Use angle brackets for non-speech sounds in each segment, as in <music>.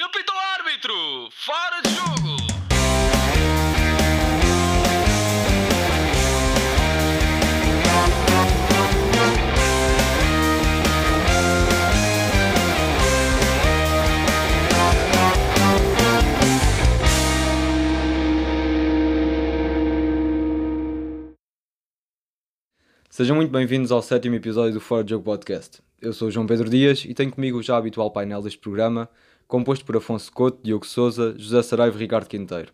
Ele pita o árbitro! Fora de jogo! Sejam muito bem-vindos ao sétimo episódio do Fora de Jogo Podcast. Eu sou o João Pedro Dias e tenho comigo o já habitual painel deste programa, composto por Afonso Couto, Diogo Souza, José Saraiva e Ricardo Quinteiro.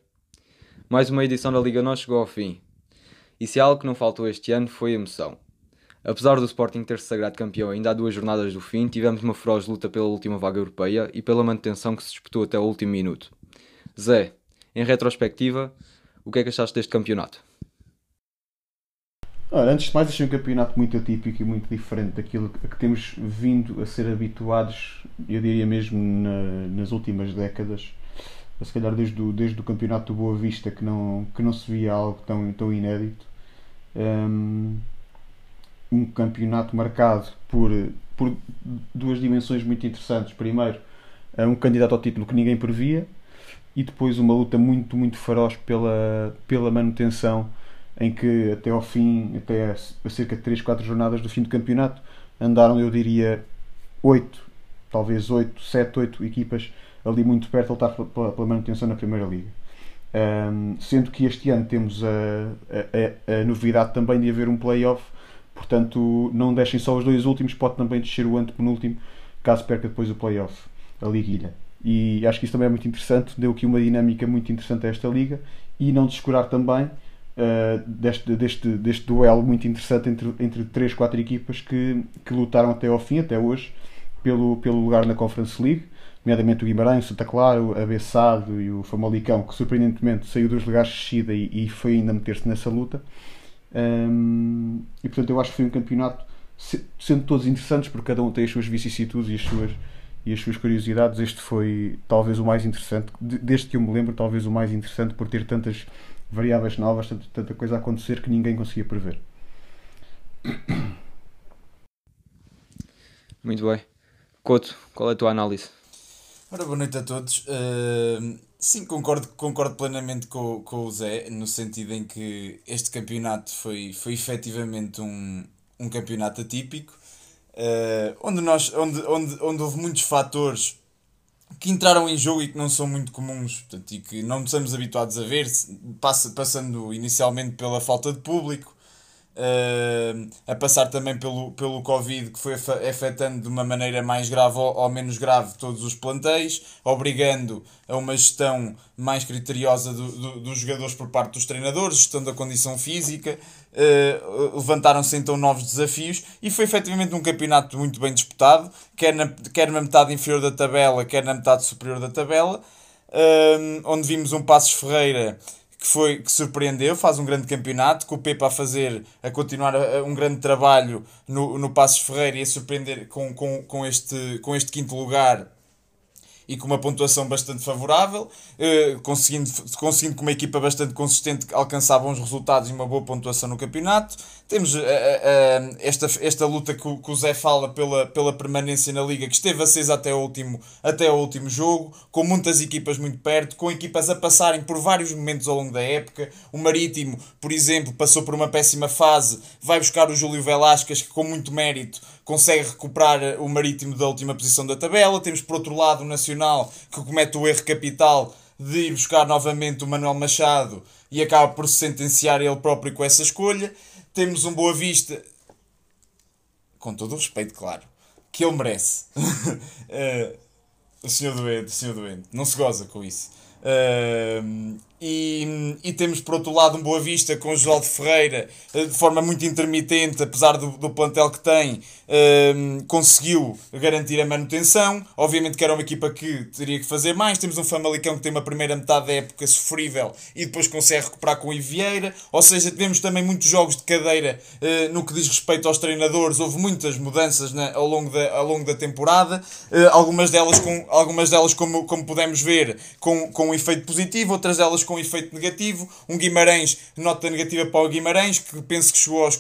Mais uma edição da Liga Nós chegou ao fim. E se algo que não faltou este ano foi emoção. Apesar do Sporting ter se sagrado campeão ainda há duas jornadas do fim, tivemos uma feroz luta pela última vaga europeia e pela manutenção que se disputou até o último minuto. Zé, em retrospectiva, o que é que achaste deste campeonato? Ora, antes de mais, achei um campeonato muito atípico e muito diferente daquilo a que temos vindo a ser habituados, eu diria mesmo na- nas últimas décadas. Se calhar desde o, desde o campeonato do Boa Vista que não, que não se via algo tão, tão inédito. Um, um campeonato marcado por, por duas dimensões muito interessantes. Primeiro, um candidato ao título que ninguém previa e depois uma luta muito, muito feroz pela, pela manutenção em que até ao fim, até a cerca de 3, 4 jornadas do fim do campeonato, andaram, eu diria, 8, talvez 8, 7, 8 equipas ali muito perto a lutar pela, pela manutenção na Primeira Liga. Um, sendo que este ano temos a, a, a, novidade também de haver um play-off, portanto, não deixem só os dois últimos, pode também descer o antepenúltimo, caso perca depois o play-off, a liguilha. E acho que isso também é muito interessante, deu aqui uma dinâmica muito interessante a esta liga e não descurar também Uh, deste, deste, deste duelo muito interessante entre, entre 3, 4 equipas que, que lutaram até ao fim, até hoje, pelo, pelo lugar na Conference League, nomeadamente o Guimarães, o Santa Claro, a Bessado e o Famalicão, que surpreendentemente saiu dos lugares de descida e, e foi ainda meter-se nessa luta. Um, e portanto, eu acho que foi um campeonato, sendo todos interessantes, porque cada um tem as suas vicissitudes e as suas, e as suas curiosidades. Este foi talvez o mais interessante, desde que eu me lembro, talvez o mais interessante por ter tantas variáveis novas, tanta, tanta coisa a acontecer que ninguém conseguia prever. Muito bem. Couto, qual é a tua análise? Ora, boa noite a todos. Uh, sim, concordo, concordo plenamente com, com o Zé, no sentido em que este campeonato foi, foi efetivamente um, um campeonato atípico, uh, onde, nós, onde, onde, onde houve muitos fatores que entraram em jogo e que não são muito comuns portanto, e que não estamos habituados a ver, passa, passando inicialmente pela falta de público, uh, a passar também pelo, pelo Covid que foi afetando de uma maneira mais grave ou, ou, menos grave todos os plantéis, obrigando a uma gestão mais criteriosa do, do, dos jogadores por parte dos treinadores, gestão da condição física, uh, levantaram-se então novos desafios e foi efetivamente um campeonato muito bem disputado, quer na, quer na metade inferior da tabela, quer na metade superior da tabela, uh, onde vimos um Passos Ferreira que foi que surpreendeu, faz um grande campeonato, com o Pepa a fazer, a continuar a, a um grande trabalho no, no Passos Ferreira e a surpreender com, com, com, este, com este quinto lugar e com uma pontuação bastante favorável, eh, conseguindo, conseguindo com uma equipa bastante consistente alcançar bons resultados e uma boa pontuação no campeonato. Temos eh, eh, esta, esta luta que o, que o Zé fala pela, pela permanência na Liga, que esteve acesa até o, último, até o último jogo, com muitas equipas muito perto, com equipas a passarem por vários momentos ao longo da época. O Marítimo, por exemplo, passou por uma péssima fase, vai buscar o Júlio Velasquez, que com muito mérito consegue recuperar o Marítimo da última posição da tabela. Temos por outro lado o Nacional, que comete o erro capital de ir buscar novamente o Manuel Machado e acaba por se sentenciar ele próprio com essa escolha. Temos um Boa Vista, com todo o respeito, claro, que ele merece. uh, <laughs> o senhor doente, o senhor doente, não se goza com isso. Uh, e, e temos por outro lado um Boa Vista com o João de Ferreira de forma muito intermitente, apesar do, do plantel que tem, uh, conseguiu garantir a manutenção. Obviamente que era uma equipa que teria que fazer mais. Temos um Famalicão que tem uma primeira metade da época sofrível e depois consegue recuperar com o Ivieira. Ou seja, tivemos também muitos jogos de cadeira uh, no que diz respeito aos treinadores. Houve muitas mudanças na, ao, longo da, ao longo da temporada, algumas delas, com, algumas delas como, como pudemos ver, com, com um efeito positivo, outras delas com efeito negativo. Um Guimarães, nota negativa para o Guimarães, que penso que chegou aos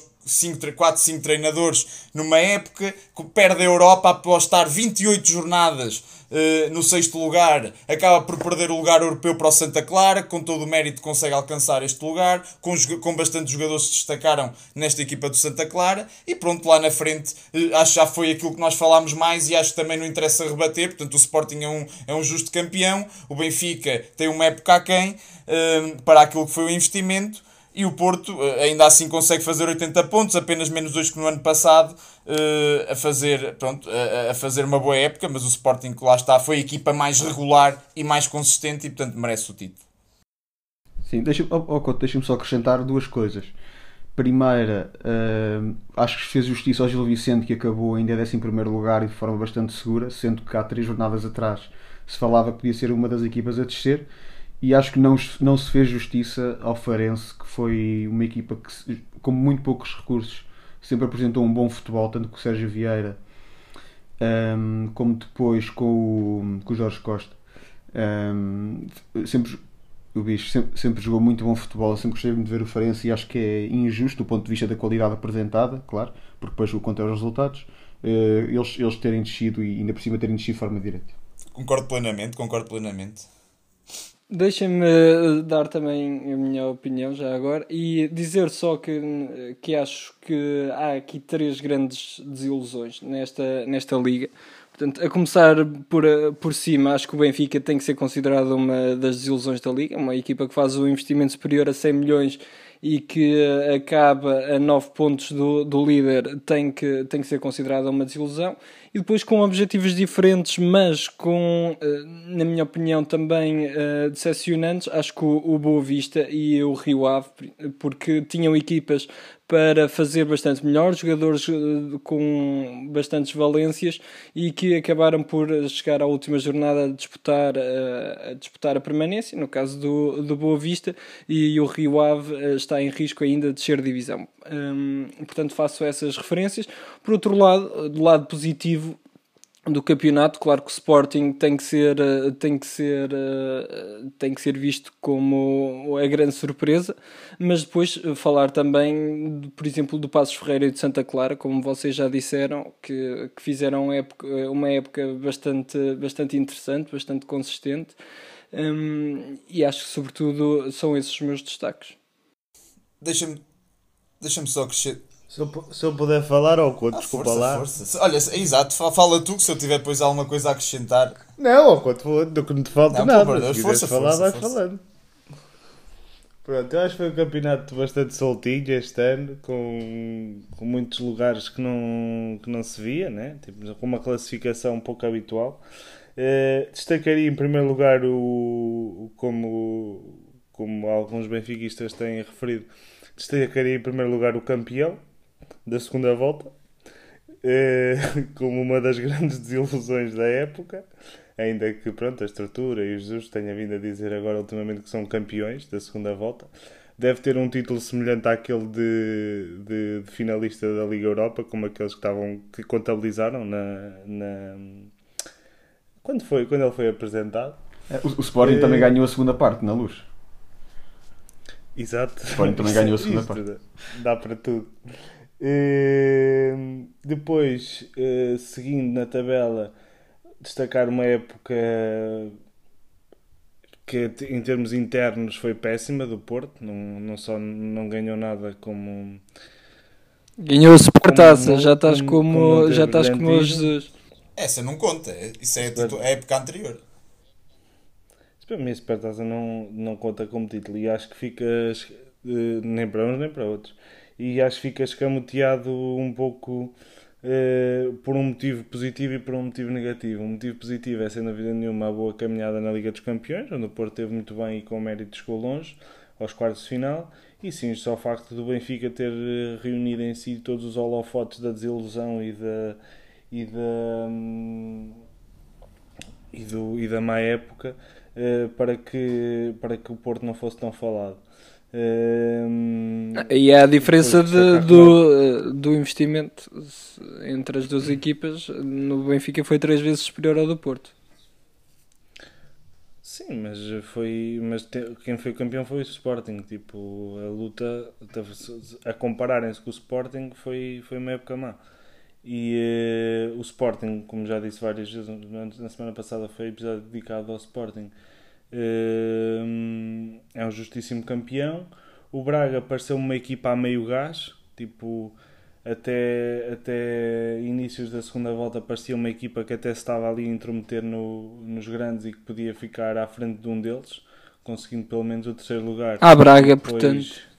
4, 5 treinadores numa época, que perde a Europa após estar 28 jornadas uh, no sexto lugar, acaba por perder o lugar europeu para o Santa Clara, com todo o mérito consegue alcançar este lugar, com, com bastantes jogadores que se destacaram nesta equipa do Santa Clara, e pronto, lá na frente uh, acho que já foi aquilo que nós falámos mais e acho que também não interessa rebater, portanto o Sporting é um, é um justo campeão, o Benfica tem uma época a quem, uh, para aquilo que foi o investimento, e o Porto eh, ainda assim consegue fazer 80 pontos, apenas menos dois que no ano passado, uh, a, fazer, pronto, a, fazer uma boa época, mas o Sporting que lá está foi a equipa mais regular e mais consistente e portanto merece o título. Sim, deixa-me oh, oh, deixa só acrescentar duas coisas. Primeira, uh, acho que fez justiça ao Gil Vicente que acabou ainda em 11 lugar e de forma bastante segura, sendo que há três jornadas atrás se falava que podia ser uma das equipas a descer e acho que não, não se fez justiça ao Farense, que foi uma equipa que, com muito poucos recursos, sempre apresentou um bom futebol, tanto com o Sérgio Vieira um, como depois com o, com o Jorge Costa. Um, sempre, o bicho sempre, sempre, jogou muito bom futebol, sempre gostei de ver o Farense e acho que é injusto do ponto de vista da qualidade apresentada, claro, porque depois o conta é os resultados, uh, eles, eles terem descido e ainda por cima terem descido de forma direta. Concordo plenamente, concordo plenamente. Deixem-me eh, dar também a minha opinião já agora e dizer só que, que acho que há aqui três grandes desilusões nesta, nesta liga. Portanto, a começar por, eh, por cima, acho que o Benfica tem que ser considerado uma das desilusões da liga, uma equipa que faz um investimento superior a 100 milhões e que acaba a 9 pontos do, do líder tem que, tem que ser considerada uma desilusão e depois com objetivos diferentes, mas com, eh, na minha opinião, também uh, decepcionantes. Acho que o, o Boa Vista e o Rio Ave, porque tinham equipas para fazer bastante melhor, jogadores eh, com bastantes valências e que acabaram por chegar à última jornada a disputar, a disputar a permanência, no caso do, do Boa Vista, e o Rio Ave está em risco ainda de ser divisão. Um, portanto, faço essas referências. Por outro lado, do lado positivo do campeonato, claro que o Sporting tem que ser, eh, tem que ser, eh, tem que ser visto como a grande surpresa, mas depois falar também, por exemplo, do Passos Ferreira e de Santa Clara, como vocês já disseram, que, que fizeram época, uma época bastante, bastante interessante, bastante consistente, um, e acho que sobretudo são esses os meus destaques. Deixa-me Deixa-me só crescer. Se eu, se eu puder falar, ou oh, desculpa força, lá. Força. Olha, é exato, fala tu que se eu tiver depois alguma coisa a acrescentar. Não, ou quando do que não te falta não, nada. Deus, se força, falar, força, vai força. falando. Pronto, eu acho que foi um campeonato bastante soltinho este ano, com, com muitos lugares que não, que não se via, né? tipo, com uma classificação um pouco habitual. Uh, destacaria em primeiro lugar o, como, como alguns benfiquistas têm referido, Destacaria em primeiro lugar o campeão da segunda volta, eh, <laughs> como uma das grandes <laughs> desilusões da época. Ainda que pronto, a estrutura e o Jesus tenha vindo a dizer agora ultimamente que são campeões da segunda volta. Deve ter um título semelhante àquele de, de, de finalista da Liga Europa, como aqueles que estavam que contabilizaram na, na quando foi quando ele foi apresentado. É, o, o Sporting também eh, ganhou a segunda parte na Luz. Exato. O Sporting também ganhou a segunda parte. Dá para tudo. Uh, depois, uh, seguindo na tabela, destacar uma época que em termos internos foi péssima do Porto, não, não só não ganhou nada como ganhou a Supertaça, já estás como, como já estás como o Jesus. Essa não conta, isso é a, é a época anterior. Para mim, a Supertaça não, não conta como título e acho que ficas uh, nem para uns nem para outros. E acho que fica escamoteado um pouco uh, por um motivo positivo e por um motivo negativo. O motivo positivo é, sem dúvida nenhuma, a boa caminhada na Liga dos Campeões, onde o Porto teve muito bem e com mérito chegou longe, aos quartos de final. E sim, só o facto do Benfica ter eh, reunido em si todos os holofotes da desilusão e da. E da hum, e, do, e da má época uh, para, que, para que o Porto não fosse tão falado. Uh, e há a diferença de, do, eh, do investimento entre as duas equipas. No Benfica foi três vezes superior ao do Porto. Sim, mas foi. Mas te, quem foi campeão foi o Sporting. Tipo, a luta a compararem-se com o Sporting foi, foi uma época má. E uh, o Sporting, como já disse várias vezes na semana passada, foi episódio dedicado ao Sporting. Uh, é um justíssimo campeão. O Braga pareceu uma equipa a meio gás, tipo, até, até inícios da segunda volta parecia uma equipa que até estava ali a intrometer no, nos grandes e que podia ficar à frente de um deles, conseguindo pelo menos o terceiro lugar. À Braga, depois, portanto.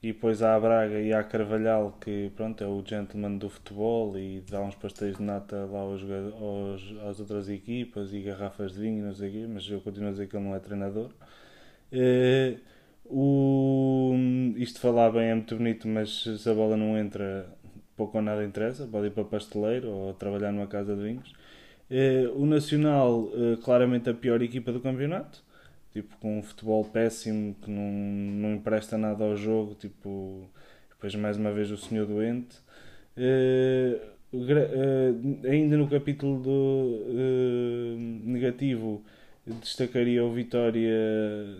E depois há a Braga e há a Carvalhal, que pronto, é o gentleman do futebol e dá uns pastéis de nata lá aos, aos, às outras equipas e garrafas de vinho, não sei o quê, mas eu continuo a dizer que ele não é treinador. Uh, o... Isto falar bem é muito bonito, mas se a bola não entra, pouco ou nada interessa. Pode ir para pasteleiro ou trabalhar numa casa de vinhos. Uh, o Nacional, uh, claramente a pior equipa do campeonato. Tipo, com um futebol péssimo que não, não empresta nada ao jogo. Tipo, depois mais uma vez o senhor doente. Uh, ainda no capítulo do negativo, destacaria o Vitória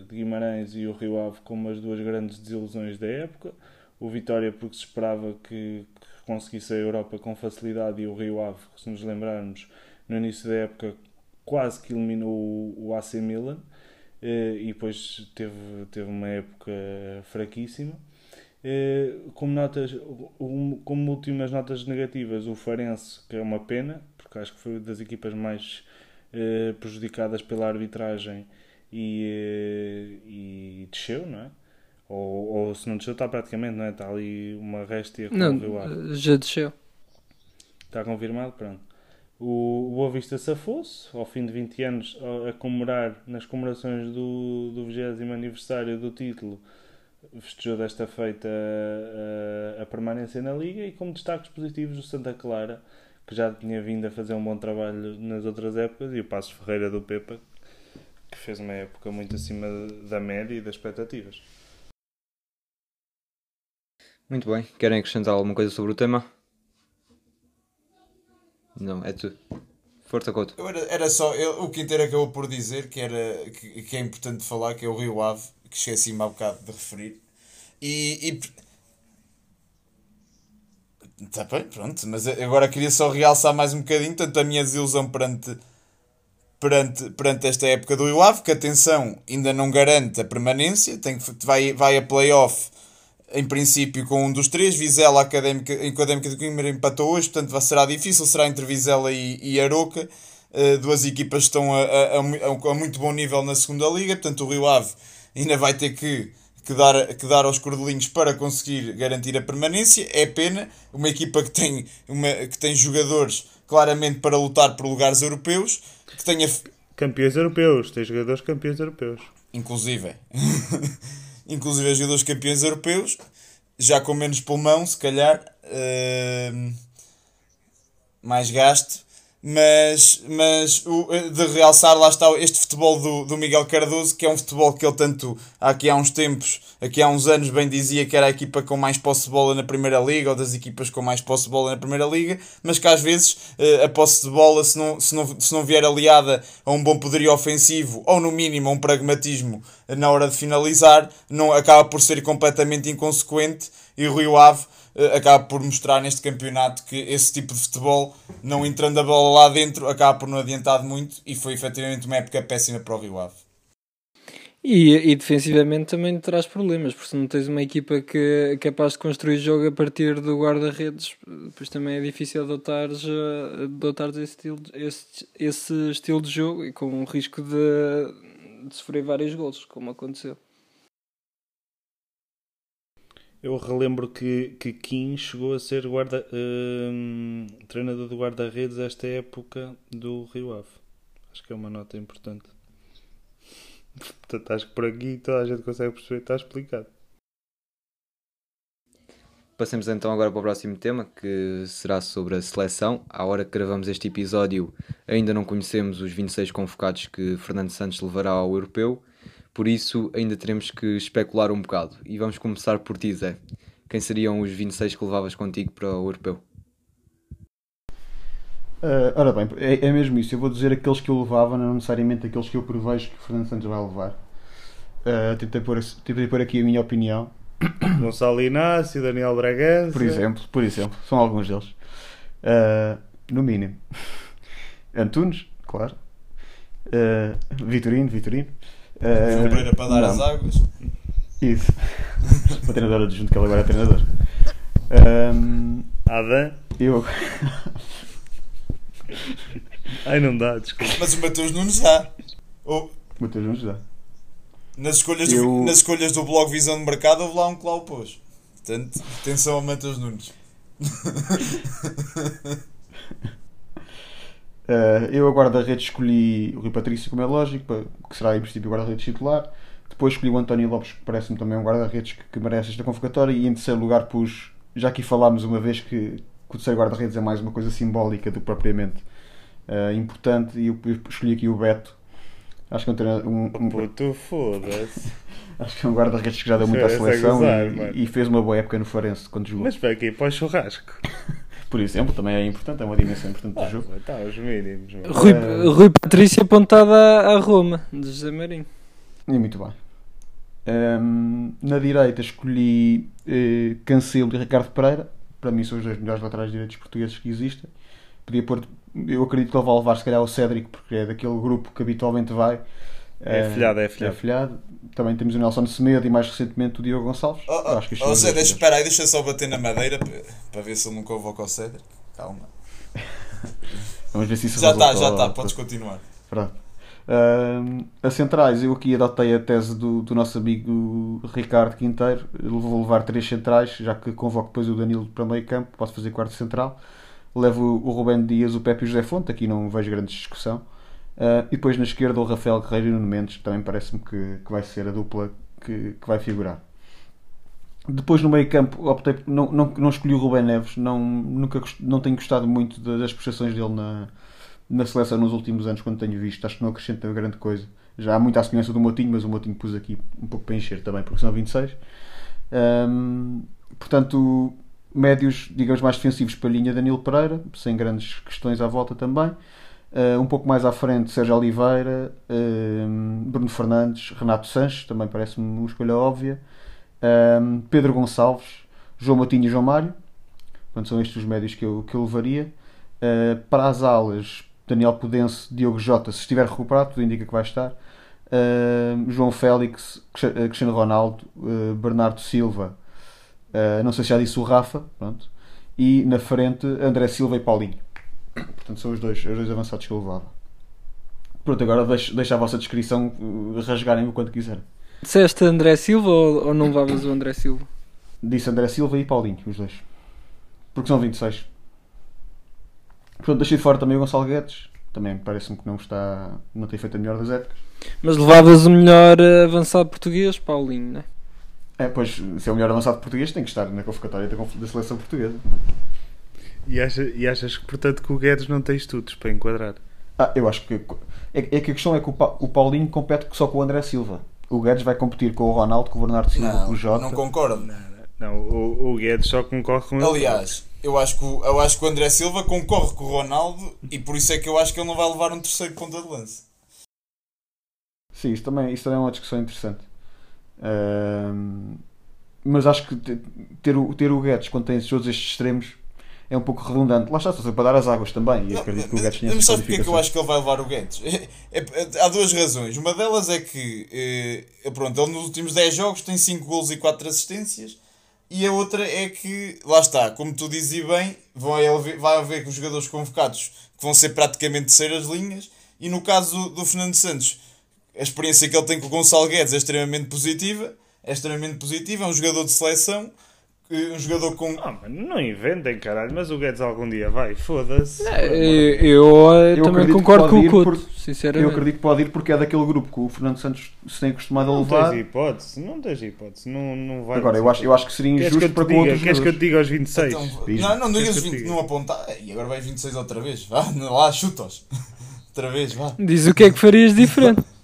de Guimarães e o Rio Ave como as duas grandes desilusões da época. O Vitória porque se esperava que, que conseguisse a Europa com facilidade e o Rio Ave, se nos lembrarmos, no início da época quase que eliminou o, AC Milan eh, e depois teve, teve uma época fraquíssima. Eh, como, notas, como últimas notas negativas, o Farense, que é uma pena, porque acho que foi das equipas mais eh, prejudicadas pela arbitragem e, eh, e desceu, não é? Ou, ou, se não desceu, está praticamente, não é? Está ali uma réstia com não, o Rio Ave. Já desceu. Está confirmado, pronto. O Boa Vista safou-se, ao fim de 20 anos, a comemorar, nas comemorações do, do 20 aniversário do título, festejou desta feita a, a, a, permanência na Liga e como destaques positivos o Santa Clara, que já tinha vindo a fazer um bom trabalho nas outras épocas, e o Passos Ferreira do Pepa, que fez uma época muito acima da média e das expectativas. Muito bem. Querem acrescentar alguma coisa sobre o tema? Não, é tu. Força, Couto. Era, era só, eu, o Quinteiro acabou por dizer que, era, que, que, é importante falar, que é o Rio Ave, que esqueci-me há bocado de referir. E, e Está bem, pronto. Mas agora queria só realçar mais um bocadinho, tanto a minha desilusão perante, perante, perante esta época do Rio Ave, que atenção, ainda não garante a permanência, tem que, vai, vai a playoff em princípio com um dos três, Vizela Académica, Académica de Coimbra empatou hoje, portanto será difícil, será entre Vizela e, e Aroca, uh, duas equipas estão a, a, a, a, muito bom nível na segunda liga, portanto o Rio Ave ainda vai ter que que dar, que dar aos cordelinhos para conseguir garantir a permanência. É pena, uma equipa que tem, uma, que tem jogadores claramente para lutar por lugares europeus, que tenha... Campeões europeus, tem jogadores campeões europeus. Inclusive. <laughs> Inclusive jogadores campeões europeus, já com menos pulmão, se calhar. Uh, mais gasto mas, mas o, de realçar lá está este futebol do, do Miguel Cardoso, que é um futebol que ele tanto aqui há uns tempos, aqui há uns anos, bem dizia que era a equipa com mais posse de bola na Primeira Liga, ou das equipas com mais posse de bola na Primeira Liga, mas que às vezes eh, a posse de bola, se não, se, não, se não vier aliada a um bom poderio ofensivo, ou no mínimo a um pragmatismo na hora de finalizar, não acaba por ser completamente inconsequente, e o Rio Ave eh, acaba por mostrar neste campeonato que esse tipo de futebol, não entrando a bola lá dentro, acaba por não adiantar muito e foi efetivamente uma época péssima para o Rio Ave. E, e defensivamente também traz problemas, porque se não tens uma equipa que é capaz de construir jogo a partir do guarda-redes, depois também é difícil adotares, eh, adotares esse, estilo, esse, esse estilo de jogo e com o risco de, de sofrer vários gols, como aconteceu. Eu relembro que, que Kim chegou a ser guarda, uh, treinador do guarda-redes esta época do Rio Ave. Acho que é uma nota importante. Portanto, acho que por aqui toda a gente consegue perceber, está explicado. Passemos então agora para o próximo tema, que será sobre a seleção. À hora que gravamos este episódio, ainda não conhecemos os 26 convocados que Fernando Santos levará ao Europeu por isso, ainda teremos que especular um bocado. E vamos começar por ti, Zé. Quem seriam os 26 que levavas contigo para o Europeu? Uh, ora bem, é, é, mesmo isso. Eu vou dizer aqueles que eu levava, não necessariamente aqueles que eu prevejo que o Fernando Santos vai levar. Uh, tentei, pôr, tentei pôr aqui a minha opinião. <coughs> Gonçalo Inácio, Daniel Bragança. Por exemplo, por exemplo, são alguns deles. Uh, no mínimo. <laughs> Antunes, claro. Uh, Vitorino, Vitorino. Uh, para dar não. as águas. Isso. <laughs> o treinador adjunto que ele agora é treinador. Um, Adam. Eu. Ai, não dá, desculpa. Mas o Mateus Nunes dá. Oh. Mateus Nunes dá. Nas escolhas, eu... do, nas escolhas do blog Visão de Mercado, houve lá um que lá o pôs. Portanto, atenção ao Mateus Nunes. <laughs> uh, eu a guarda-redes escolhi o Rui Patrício, como é lógico, que será em princípio o guarda-redes titular. Depois escolhi o António Lopes, que parece-me também um guarda-redes que, que, merece esta convocatória. E em terceiro lugar pus, já aqui falámos uma vez que, que o terceiro guarda-redes é mais uma coisa simbólica do que propriamente uh, importante. E eu, eu escolhi aqui o Beto. Acho que é um. Um. Puto, foda-se. <laughs> Acho que é um guarda-redes que já deu muito à seleção gozar, e, e, fez uma boa época no Farense quando jogou. Mas para aqui, para o churrasco. <laughs> Por exemplo, também é importante, é uma dimensão importante do ah, jogo. Está, os mínimos. Rui, uh... Rui Patrícia apontada a Roma, de José Marinho. E muito bem. Um, na direita escolhi uh, Cancelo e Ricardo Pereira. Para mim são os dois melhores laterais direitos portugueses que existem. Podia pôr, eu acredito que ele vai levar se calhar o Cédric, porque é daquele grupo que habitualmente vai. É afilhado, é afilhado. É afilhado. Também temos o Nelson Semedo e mais recentemente o Diogo Gonçalves. Oh, oh, acho que oh, Zé, deixa, espera aí, deixa só bater na madeira para ver se ele não convoca o Cédric. Calma. <laughs> Vamos ver se isso Já está, já está, podes continuar. Pronto. Uh, a centrais, eu aqui adotei a tese do, do nosso amigo Ricardo Quinteiro. Eu vou levar três centrais, já que convoco depois o Danilo para meio campo, posso fazer quarto central. Levo o Rubén Dias, o Pepe e o José Fonte, aqui não vejo grande discussão. Uh, e depois na esquerda o Rafael Guerreiro e o Nuno Mendes, que também parece-me que, que vai ser a dupla que, que vai figurar. Depois no meio campo optei não, não, não escolhi o Rubén Neves, não, nunca, não tenho gostado muito das prestações dele na, na seleção nos últimos anos, quando tenho visto. Acho que não acrescenta grande coisa. Já há muita semelhança do Motinho, mas o Motinho pus aqui um pouco para encher também, porque são 26. Um, portanto, médios, digamos, mais defensivos para a linha Danilo Pereira, sem grandes questões à volta também. Uh, um pouco mais à frente, Sérgio Oliveira, uh, Bruno Fernandes, Renato Sanches, também parece-me uma escolha óbvia. Uh, Pedro Gonçalves, João Matinho e João Mário. Portanto, são estes os médios que eu, que eu levaria. para as alas, Daniel Pudense, Diogo Jota, se estiver recuperado, tudo indica que vai estar. João Félix, Cristiano Ronaldo, Bernardo Silva, não sei se já disse o Rafa, pronto. e na frente André Silva e Paulinho. Portanto, são os dois, os dois avançados que eu levava. Pronto, agora deixo, deixo a vossa descrição uh, rasgarem o quanto quiserem. Disseste André Silva ou, ou não levavas o André Silva? Disse André Silva e Paulinho, os dois. Porque são 26. Portanto, deixei fora também o Gonçalo Guedes. Também parece-me que não está. não tem feito a melhor das épocas. Mas levavas o melhor uh, avançado português, Paulinho, não é? É, pois, se é o melhor avançado português, tem que estar na convocatória da seleção portuguesa. E, acha, e achas que, portanto, que o Guedes não tem estudos para enquadrar? Ah, eu acho que. É, é que a questão é que o, pa, o Paulinho compete só com o André Silva. O Guedes vai competir com o Ronaldo, com o Bernardo Silva, não, com o Jota. Não concordo. Não, não, o, o Guedes só concorre com ele. Aliás, eu acho, que, eu acho que o André Silva concorre com o Ronaldo e por isso é que eu acho que ele não vai levar um terceiro ponta de lança. Sim, isso também, isso também é uma discussão interessante. Um, mas acho que ter o, ter o Guedes quando tem todos estes extremos é um pouco redundante. Lá está, estou para dar as águas também. E acredito que o Guedes tinha Mas sabe porque é que eu acho que ele vai levar o Guedes? É, é, é, há duas razões. Uma delas é que, é, pronto, ele nos últimos 10 jogos tem 5 gols e 4 assistências. E a outra é que, lá está, como tu dizes bem, vão vai haver os jogadores convocados que vão ser praticamente terceiras linhas. E no caso do Fernando Santos, a experiência que ele tem com o Gonçalo Guedes é extremamente positiva. É extremamente positiva, é um jogador de seleção um jogador com. Ah, mano, não inventem, caralho, mas o Guedes algum dia vai, foda-se. eu, eu, eu, também concordo com o Couto, sinceramente. Eu acredito que pode ir porque é daquele grupo que o Fernando Santos se tem acostumado a levar. Não tens hipótese, não tens hipótese, não, não vai. Agora, eu acho, eu acho que seria injusto que para com outros Queres que eu te diga aos 26? Então, não, não digas 20, não apontar. E agora vais 26 outra vez, vá, lá, chuta-os. <laughs> outra vez, vá. Diz o que é que farias diferente. <laughs>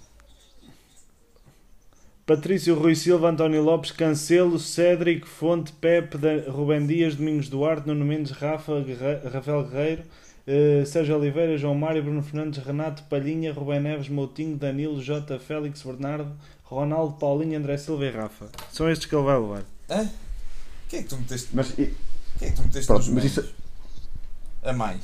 Patrício Rui Silva, António Lopes, Cancelo, Cédric, Fonte, Pepe, Rubem Dias, Domingos Duarte, Nuno Mendes, Rafa, Rafael Guerreiro, Uh, Sérgio Oliveira, João Mário, Bruno Fernandes, Renato, Palhinha, Rubén Neves, Moutinho, Danilo, Jota, Félix, Bernardo, Ronaldo, Paulinho, André Silva e Rafa. São estes que ele vai levar. Hã? Quem é que tu meteste? Mas, Quem é que tu meteste pronto, nos mas isso, A mais.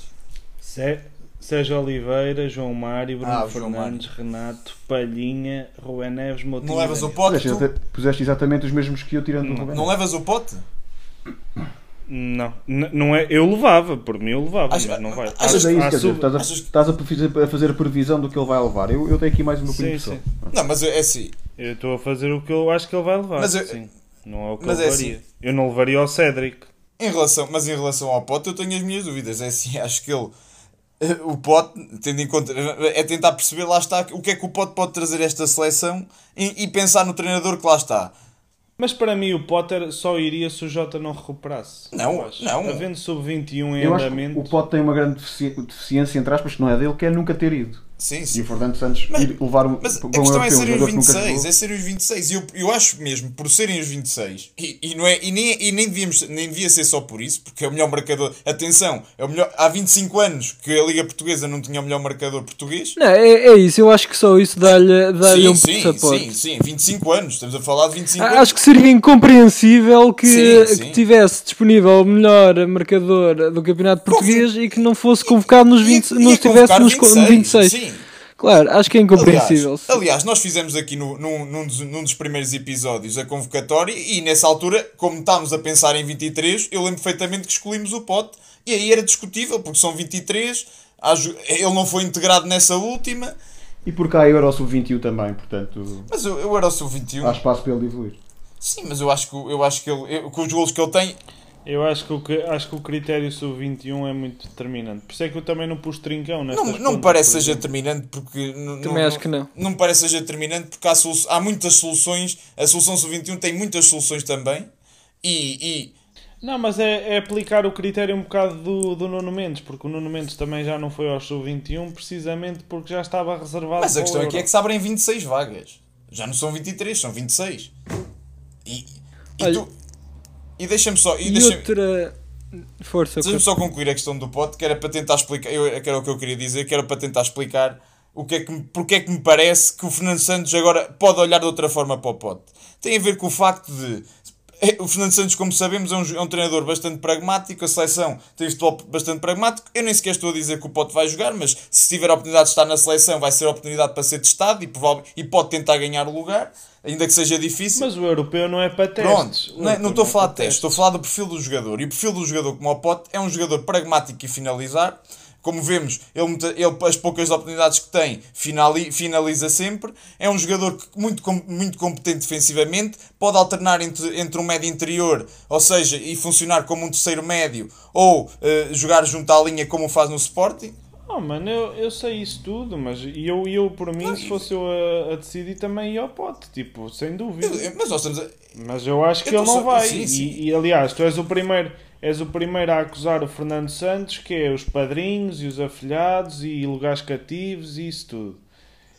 Sé- Sérgio Oliveira, João Mário, Bruno Ah, o Fernandes, Renato, Palhinha, Rubén Neves, Moutinho. Não levas o pote? puseste, puseste exatamente os mesmos que eu tirando o Rubén. Não levas o pote? Não, não é. Eu levava, por mim eu levava, Acho- mas não vai. achas- é isso, quer dizer, estás, a, achas estás a fazer- a fazer a previsão do que ele vai levar. Eu, eu tenho aqui mais um meu Sim. Não, mas é assim. Eu estou a fazer o que eu acho que ele vai levar. Mas eu- sim. Não é o que mas eu é levaria. assim. Eu não levaria ao Cédric. Em relação, mas em relação ao pote, eu tenho as minhas dúvidas. É assim, <laughs> acho que ele. <laughs> O pote, tendo em conta. É tentar perceber, lá está, o que é que o pote pode trazer a esta seleção e, e pensar no treinador que lá está. Mas para mim o Potter só iria se o Jota não recuperasse. Não, não. Havendo sub-21 em Eu acho que andamento. o Pote tem uma grande defici- deficiência, entre aspas, que não é dele, que é nunca ter ido. Sim, E sim. o Fernando Santos Mas- ir levar um, Mas a questão é um serem os jogador que nunca 26, jogou. é serem os 26. E eu, eu acho mesmo, por serem os 26, e, e, não é, e, nem, e nem, devíamos, nem devia ser só por isso, porque é o melhor marcador. Atenção, é o melhor, há 25 anos que a Liga Portuguesa não tinha o melhor marcador português. Não, é, é isso, eu acho que só isso dá-lhe dá sim, um sim, passaporte. sim, sim, 25 anos. Estamos a falar de 25 Ah, anos. Acho que seria incompreensível que, Sim, sim. que tivesse disponível o melhor marcador do Campeonato Português e que não fosse convocado nos 20, Ia- não estivesse nos 26. 26. Sim. Claro, acho que é incompreensível. Aliás, aliás, nós fizemos aqui no, num, num, dos, num dos primeiros episódios a convocatória e nessa altura, como estávamos a pensar em 23, eu lembro perfeitamente que escolhimos o pote e aí era discutível, porque são 23, há ju- ele não foi integrado nessa última, E por cá eu era o sub-21 também, portanto mas eu, eu era o sub-21. há espaço para ele evoluir. Sim, mas eu acho que, eu acho que ele, eu- com os golos que ele tem, Eu acho que, o, que- acho que o critério sub-21 é muito determinante. Por isso é que eu também não pus trincão não, nestas não me contas, parece por seja determinante porque Também acho que não. Não me parece seja determinante porque há, solu- há muitas soluções, a solução sub-21 tem muitas soluções também e- e Não, mas é, é aplicar o critério um bocado do, do Nuno Mendes, porque o Nuno Mendes também já não foi ao sub-21 precisamente porque já estava reservado Mas a questão aqui Euro. é que se abrem 26 vagas. Já não são 23, são 26. E, e, Olha, tu, e deixa-me só, e E deixa outra. Força, deixa só concluir a questão do pote, que era para tentar explicar, eu, que era o que eu queria dizer, que era para tentar explicar o que é que, porque é que me parece que o Fernando Santos agora pode olhar de outra forma para o pote. Tem a ver com o facto de o Fernando Santos, como sabemos, é um, é um treinador bastante pragmático, a seleção tem futebol bastante pragmático. Eu nem sequer estou a dizer que o Pote vai jogar, mas se tiver a oportunidade de estar na seleção, vai ser a oportunidade para ser testado e, provável, e pode tentar ganhar o lugar, ainda que seja difícil. Mas o europeu não é para Pronto, testes. O não, é- não estou a é falar para de teste, estou a falar do perfil do jogador. E o perfil do jogador, como o Pote, é um jogador pragmático e finalizar. Como vemos, ele, ele as poucas oportunidades que tem, finali- finaliza sempre. É um jogador que, muito, muito competente defensivamente, pode alternar entre, entre um médio interior, ou seja, e funcionar como um terceiro médio, ou eh, jogar junto à linha como faz no Sporting. Oh, mano, eu, eu sei isso tudo, mas eu, eu por mim, se fosse eu a, a decidir, também ia ao pote, tipo, sem dúvida. Mas nós estamos a, Mas eu acho que Eu ele não só- vai. sim, sim. E, e, aliás, tu és o primeiro. És o primeiro a acusar o Fernando Santos, que é os padrinhos e os afilhados e lugares cativos e isso tudo.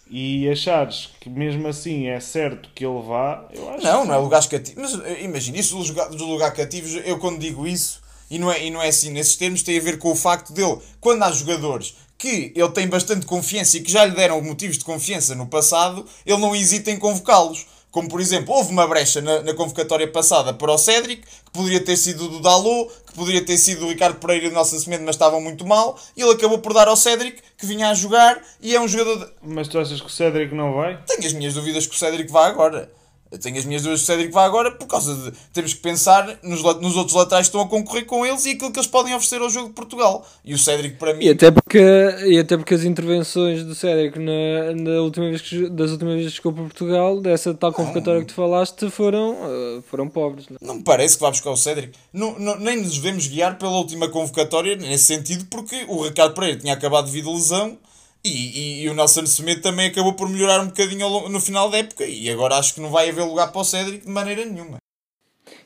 E achares que mesmo assim é certo que ele vá, eu acho Não, que não é lugares cativos. Mas eh, imagina, isso dos lugar- lugares cativos, eu quando digo isso, e não, é, e não é assim nesses termos, tem a ver com o facto dele, quando há jogadores que ele tem bastante confiança e que já lhe deram motivos de confiança no passado, ele não hesita em convocá-los. Como por exemplo, houve uma brecha na, na convocatória passada para o Cédric, que poderia ter sido do Dalot, que poderia ter sido do Ricardo Pereira e do Nelson Semedo, mas estavam muito mal, e ele acabou por dar ao Cédric, que vinha a jogar, e é um jogador. De... Mas tu achas que o Cédric não vai? Tenho as minhas dúvidas que o Cédric vá agora. Eu tenho as minhas dúvidas que o Cédric vá agora por causa de. Temos que pensar nos, nos outros laterais que estão a concorrer com eles e aquilo que eles podem oferecer ao jogo de Portugal. E o Cédric, para mim. E até porque, e até porque as intervenções do Cédric na, na última vez que, das últimas vezes que chegou para Portugal, dessa tal convocatória que tu falaste, foram, eh, foram pobres. não é? Não me parece que vá buscar o Cédric. Não, não- nem nos devemos guiar pela última convocatória nesse sentido, porque o Ricardo Pereira tinha acabado de vir de lesão e, e, e o Nelson Semedo também acabou por melhorar um bocadinho no final da época. E agora acho que não vai haver lugar para o Cédric de maneira nenhuma.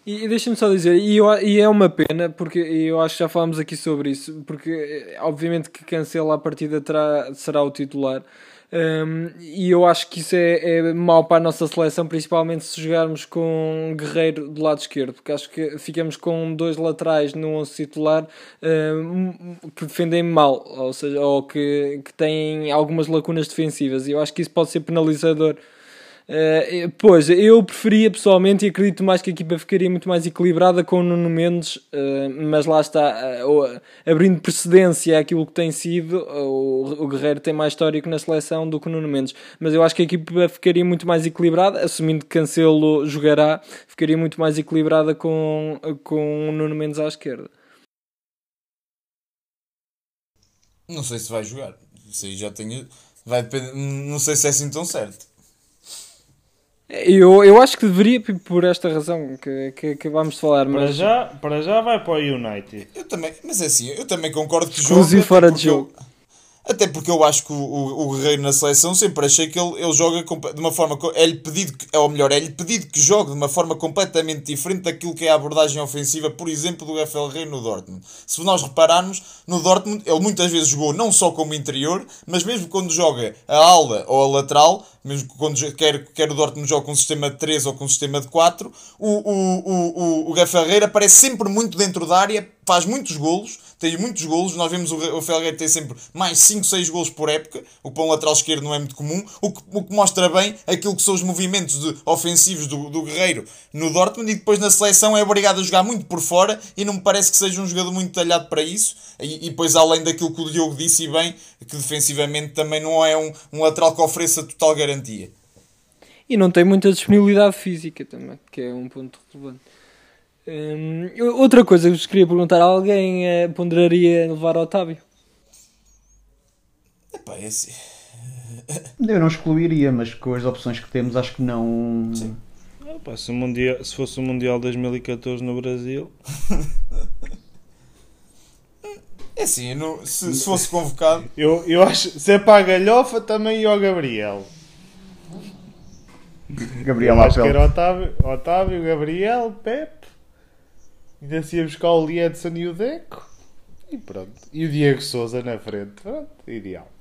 E, e deixa-me só dizer, e, eu, e é uma pena, porque eu acho que já falámos aqui sobre isso, porque eh, obviamente que Cancelo à partida terá, será o titular, Um, e eu acho que isso é, é mau para a nossa seleção, principalmente se jogarmos com Guerreiro do lado esquerdo, porque acho que ficamos com dois laterais no 11 titular um, que defendem mal, ou seja, ou que, que têm algumas lacunas defensivas, e eu acho que isso pode ser penalizador Uh, pois, eu preferia pessoalmente e acredito mais que a equipa ficaria muito mais equilibrada com o Nuno Mendes, uh, mas lá está, uh, abrindo precedência àquilo que tem sido, o, Guerreiro tem mais histórico na seleção do que o Nuno Mendes, mas eu acho que a equipa ficaria muito mais equilibrada, assumindo que Cancelo jogará, ficaria muito mais equilibrada com, com o Nuno Mendes à esquerda. Não sei se vai jogar, aí já tenho. Vai depender, não sei se é assim tão certo. Eu, eu acho que deveria, por esta razão que, que acabámos de falar. Mas... Para, já, para já vai para o United. Eu também, mas é assim, eu também concordo que joga. fora de jogo. Eu, até porque eu acho que o, o, o Guerreiro na seleção sempre achei que ele, ele joga de uma forma. É-lhe pedido, é ou melhor, é-lhe pedido que jogue de uma forma completamente diferente daquilo que é a abordagem ofensiva, por exemplo, do Rafael Rei no Dortmund. Se nós repararmos, no Dortmund ele muitas vezes jogou não só como interior, mas mesmo quando joga a ala ou a lateral, mesmo quando quer, quer o Dortmund joga com um sistema de 3 ou com um sistema de 4, o, o, o, o, o Rafael Rei aparece sempre muito dentro da área, faz muitos golos tem muitos golos. Nós vemos o Felgueiro ter sempre mais 5, 6 golos por época, o um lateral esquerdo não é muito comum, o que, o que mostra bem aquilo que são os movimentos de, ofensivos do, do Guerreiro no Dortmund e depois na seleção é obrigado a jogar muito por fora e não me parece que seja um jogador muito talhado para isso. E, e depois, além daquilo que o Diogo disse e bem, que defensivamente também não é um, um lateral que ofereça total garantia. E não tem muita disponibilidade física também, que é um ponto relevante. Hum, outra coisa que vos queria perguntar: alguém uh, ponderaria levar Otávio? Epá, é assim. Eu não excluiria, mas com as opções que temos, acho que não. Sim. Opa, se, o mundial, se fosse o Mundial 2014 no Brasil. É assim, não, se, se, fosse convocado. Eu, eu acho. Se é para a galhofa, também ia ao Gabriel. Gabriel Acho que era Otávio, Otávio, Gabriel, Pepe. Ainda se ia buscar o Liedson e o Deco. E pronto. E o Diego Souza na frente. Pronto, ideal.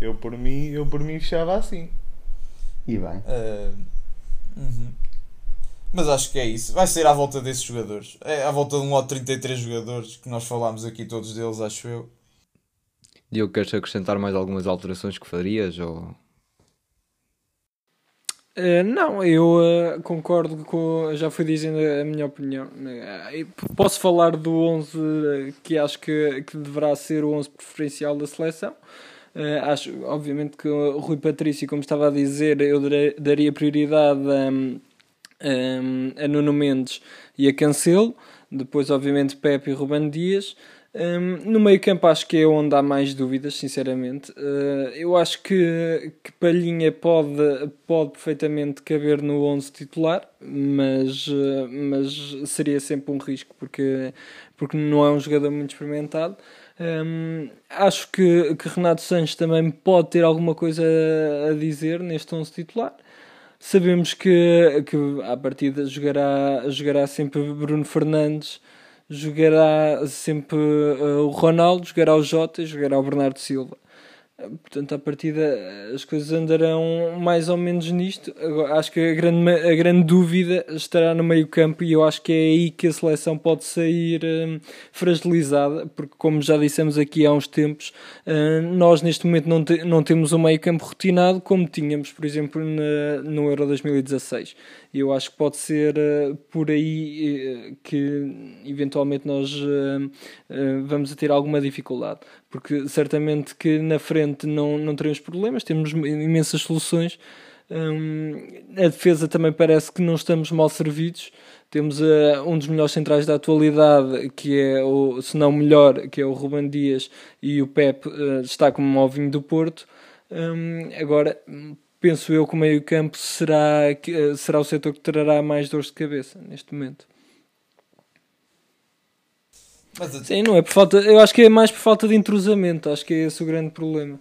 Eu por mim, eu por mim fechava assim. E bem. Uh, uhum. Mas acho que é isso. Vai ser à volta desses jogadores. É à volta de um lote de 33 jogadores que nós falámos aqui todos deles, acho eu. Diogo, queres acrescentar mais algumas alterações que farias? Ou... Uh, não, eu uh, concordo com. Já fui dizendo a minha opinião. Uh, posso falar do 11 que acho que, que deverá ser o 11 preferencial da seleção. acho, obviamente, que o Rui Patrício, como estava a dizer, eu daria prioridade a, a Nuno Mendes e a Cancelo. Depois, obviamente, Pepe e Ruben Dias. Um, no meio campo acho que é onde há mais dúvidas, sinceramente. Uh, eu acho que, que Palhinha pode, pode perfeitamente caber no 11 titular, mas, uh, mas seria sempre um risco porque, porque não é um jogador muito experimentado. Um, acho que, que Renato Sanches também pode ter alguma coisa a dizer neste 11 titular. Sabemos que, que à partida jogará, jogará sempre Bruno Fernandes jogará sempre uh, o Ronaldo, jogará o Jota, jogará o Bernardo Silva. Portanto, a partida as coisas andarão mais ou menos nisto. Acho que a grande, a grande dúvida estará no meio-campo e eu acho que é aí que a seleção pode sair um, fragilizada, porque, como já dissemos aqui há uns tempos, um, nós neste momento não, te, não temos um meio-campo rotinado como tínhamos, por exemplo, na, no Euro 2016. E eu acho que pode ser uh, por aí uh, que eventualmente nós uh, vamos ter alguma dificuldade porque certamente que na frente não, não teremos problemas, temos imensas soluções. Um, a defesa também parece que não estamos mal servidos. Temos uh, um dos melhores centrais da atualidade, que é o, se não melhor, que é o Ruben Dias, e o Pep uh, está como o vinho do Porto. Um, agora, penso eu que o meio-campo será, uh, será o setor que trará mais dores de cabeça neste momento. Mas, Sim, não é por falta. Eu acho que é mais por falta de entrosamento. Acho que é esse o grande problema.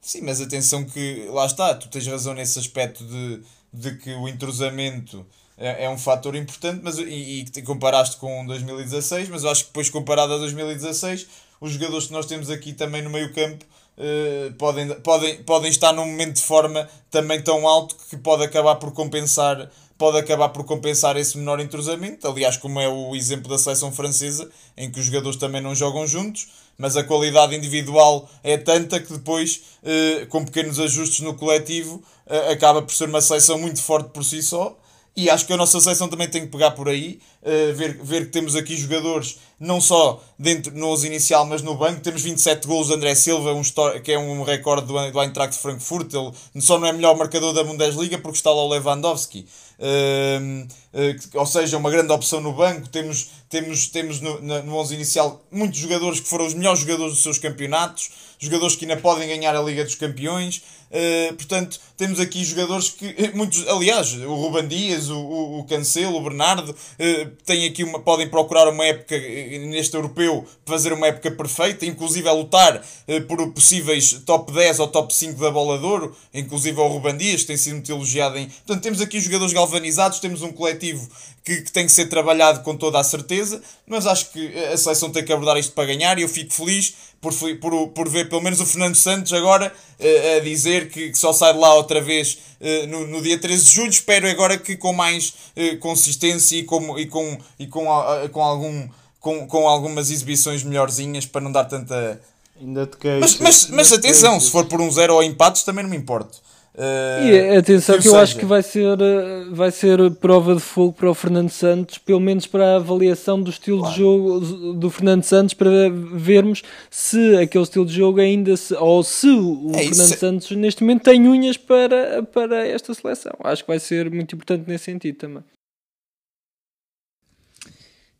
Sim, mas atenção que lá está, tu tens razão nesse aspecto de, de que o entrosamento é, é um fator importante, mas e, e comparaste com 2016, mas eu acho que depois comparado a 2016 os jogadores que nós temos aqui também no meio campo uh, podem, podem, podem estar num momento de forma também tão alto que pode acabar por compensar pode acabar por compensar esse menor entrosamento. Aliás, como é o exemplo da seleção francesa, em que os jogadores também não jogam juntos, mas a qualidade individual é tanta que depois, eh, com pequenos ajustes no coletivo, eh, acaba por ser uma seleção muito forte por si só. E acho que a nossa seleção também tem que pegar por aí, uh, ver, ver que temos aqui jogadores, não só dentro no 11 inicial, mas no banco. Temos 27 gols de André Silva, um que é um recorde do, do Eintracht Frankfurt. Ele só não é melhor marcador da Bundesliga porque está lá o Lewandowski. Uh, uh, ou seja, uma grande opção no banco. Temos, temos, temos no, no 11 inicial muitos jogadores que foram os melhores jogadores dos seus campeonatos, jogadores que ainda podem ganhar a Liga dos Campeões. Uh, portanto, temos aqui jogadores que, muitos, aliás, o Ruban Dias, o, o, o Cancelo, o Bernardo, uh, têm aqui uma, podem procurar uma época neste europeu, fazer uma época perfeita, inclusive a lutar uh, por possíveis top 10 ou top 5 da bola de ouro, inclusive o Ruban Dias, que tem sido muito elogiado em. Portanto, temos aqui jogadores galvanizados, temos um coletivo que, que, tem que ser trabalhado com toda a certeza, mas acho que a seleção tem que abordar isto para ganhar e eu fico feliz por, por, por ver pelo menos o Fernando Santos agora uh, a dizer que, que, só sai de lá outra vez uh, no, no dia 13 de julho. Espero agora que com mais uh, consistência e com, e com, e com, com, algum, com, com algumas exibições melhorzinhas para não dar tanta. Ainda te mas, mas, mas atenção, se for por um zero ou empates também não me importo. Uh, e atenção que, que eu seja. acho que vai ser, eh, vai ser prova de fogo para o Fernando Santos, pelo menos para a avaliação do estilo claro. de jogo do Fernando Santos, para vermos se aquele estilo de jogo ainda se, ou se o é Fernando isso. Santos neste momento tem unhas para, para esta seleção. Acho que vai ser muito importante nesse sentido também.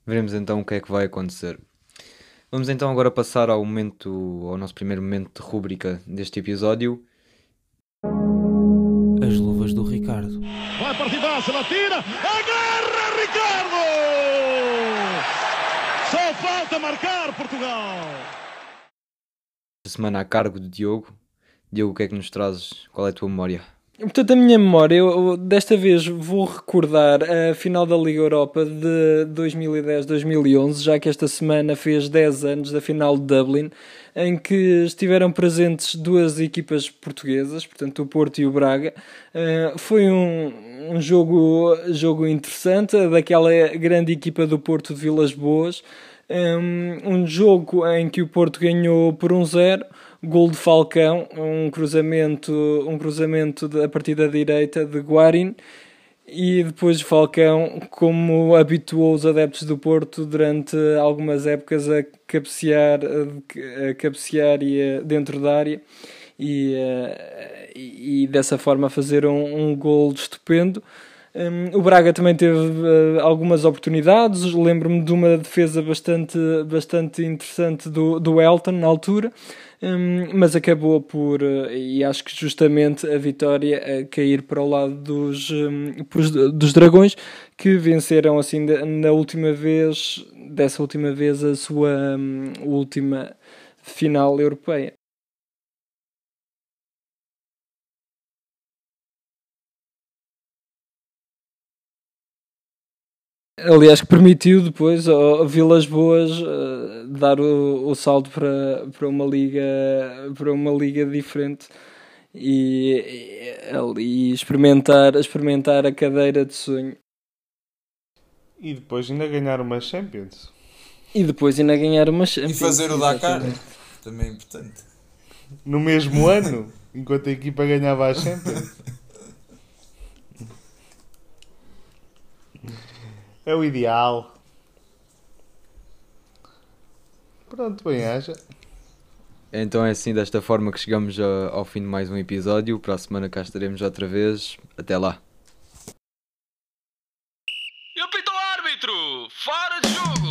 Veremos então o que é que vai acontecer. Vamos então agora passar ao momento, ao nosso primeiro momento de rúbrica deste episódio semana a cargo de Diogo. Diogo, o que é que nos trazes? Qual é a tua memória? Portanto, a minha memória, eu, desta vez vou recordar a final da Liga Europa de 2010-2011, já que esta semana fez 10 anos da final de Dublin, em que estiveram presentes duas equipas portuguesas, portanto o Porto e o Braga. Uh, foi um, um jogo, jogo interessante, daquela grande equipa do Porto de Vilas Boas. Um, um jogo em que o Porto ganhou por 1-0. Um gol de Falcão, um cruzamento, um cruzamento da direita de Guarin e depois Falcão, como habituou os adeptos do Porto durante algumas épocas a cabecear, a cabecear e dentro da área e, e, e, dessa forma fazer um, um gol estupendo. Um, o Braga também teve uh, algumas oportunidades. Lembro-me de uma defesa bastante, bastante interessante do, do Elton na altura. Um, mas acabou por, uh, e acho que justamente a vitória a cair para o lado dos, um, dos dragões que venceram assim na última vez, dessa última vez, a sua um, última final europeia. Aliás, que permitiu depois ao Vilas Boas uh, dar o, o salto para, para, uma liga, para uma liga diferente e, e, experimentar, experimentar a cadeira de sonho. E depois ainda ganhar uma Champions. E depois ainda ganhar uma Champions. E fazer o Dakar, também é importante. No mesmo ano, enquanto a equipa ganhava a Champions. <laughs> É o ideal. Pronto, bem haja. Então é assim, desta forma que chegamos ao fim de mais um episódio. Para a semana cá estaremos outra vez. Até lá. E apita o árbitro! Fora de jogo!